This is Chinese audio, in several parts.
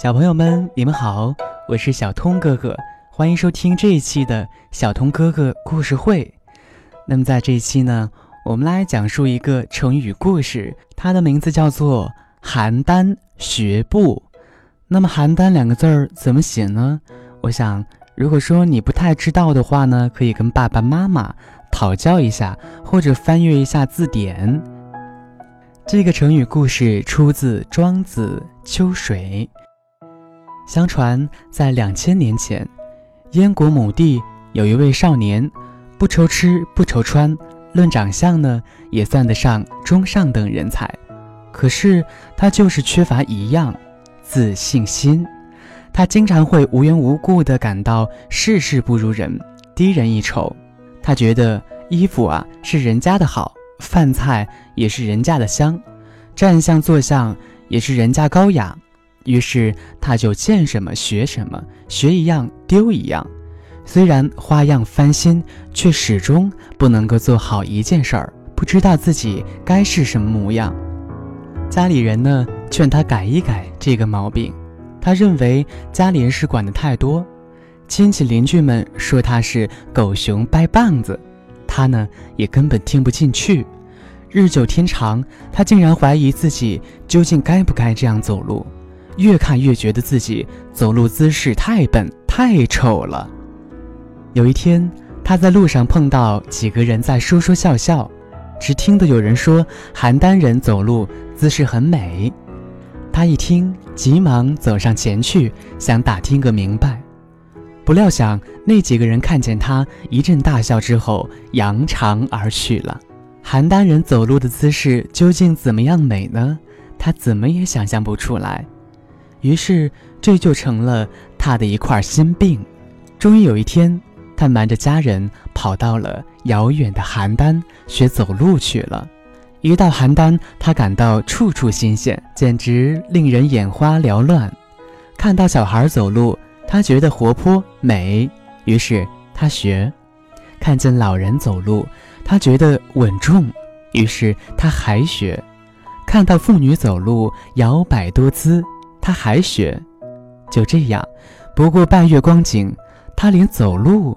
小朋友们，你们好，我是小通哥哥，欢迎收听这一期的小通哥哥故事会。那么在这一期呢，我们来讲述一个成语故事，它的名字叫做“邯郸学步”。那么“邯郸”两个字儿怎么写呢？我想，如果说你不太知道的话呢，可以跟爸爸妈妈讨教一下，或者翻阅一下字典。这个成语故事出自《庄子·秋水》。相传，在两千年前，燕国某地有一位少年，不愁吃不愁穿，论长相呢，也算得上中上等人才。可是他就是缺乏一样，自信心。他经常会无缘无故地感到事事不如人，低人一筹。他觉得衣服啊是人家的好，饭菜也是人家的香，站相坐相也是人家高雅。于是他就见什么学什么，学一样丢一样。虽然花样翻新，却始终不能够做好一件事儿，不知道自己该是什么模样。家里人呢劝他改一改这个毛病，他认为家里人是管的太多。亲戚邻居们说他是狗熊掰棒子，他呢也根本听不进去。日久天长，他竟然怀疑自己究竟该不该这样走路。越看越觉得自己走路姿势太笨太丑了。有一天，他在路上碰到几个人在说说笑笑，只听得有人说邯郸人走路姿势很美。他一听，急忙走上前去，想打听个明白。不料想那几个人看见他一阵大笑之后，扬长而去了。邯郸人走路的姿势究竟怎么样美呢？他怎么也想象不出来。于是，这就成了他的一块心病。终于有一天，他瞒着家人跑到了遥远的邯郸学走路去了。一到邯郸，他感到处处新鲜，简直令人眼花缭乱。看到小孩走路，他觉得活泼美，于是他学；看见老人走路，他觉得稳重，于是他还学；看到妇女走路摇摆多姿。他还学，就这样，不过半月光景，他连走路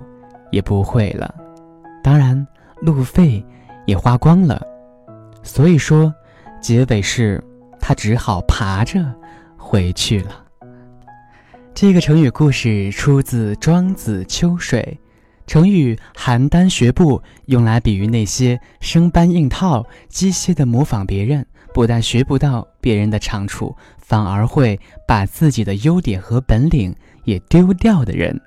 也不会了，当然路费也花光了。所以说，结尾是他只好爬着回去了。这个成语故事出自《庄子·秋水》，成语“邯郸学步”用来比喻那些生搬硬套、机械的模仿别人。不但学不到别人的长处，反而会把自己的优点和本领也丢掉的人。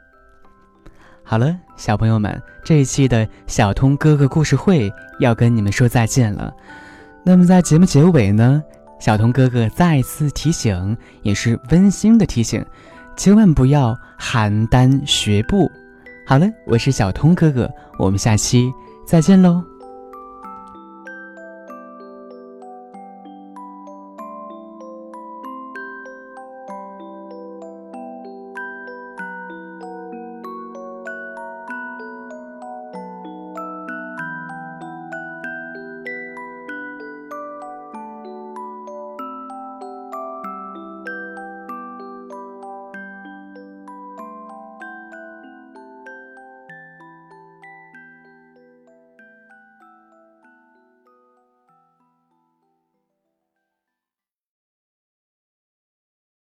好了，小朋友们，这一期的小通哥哥故事会要跟你们说再见了。那么在节目结尾呢，小通哥哥再次提醒，也是温馨的提醒，千万不要邯郸学步。好了，我是小通哥哥，我们下期再见喽。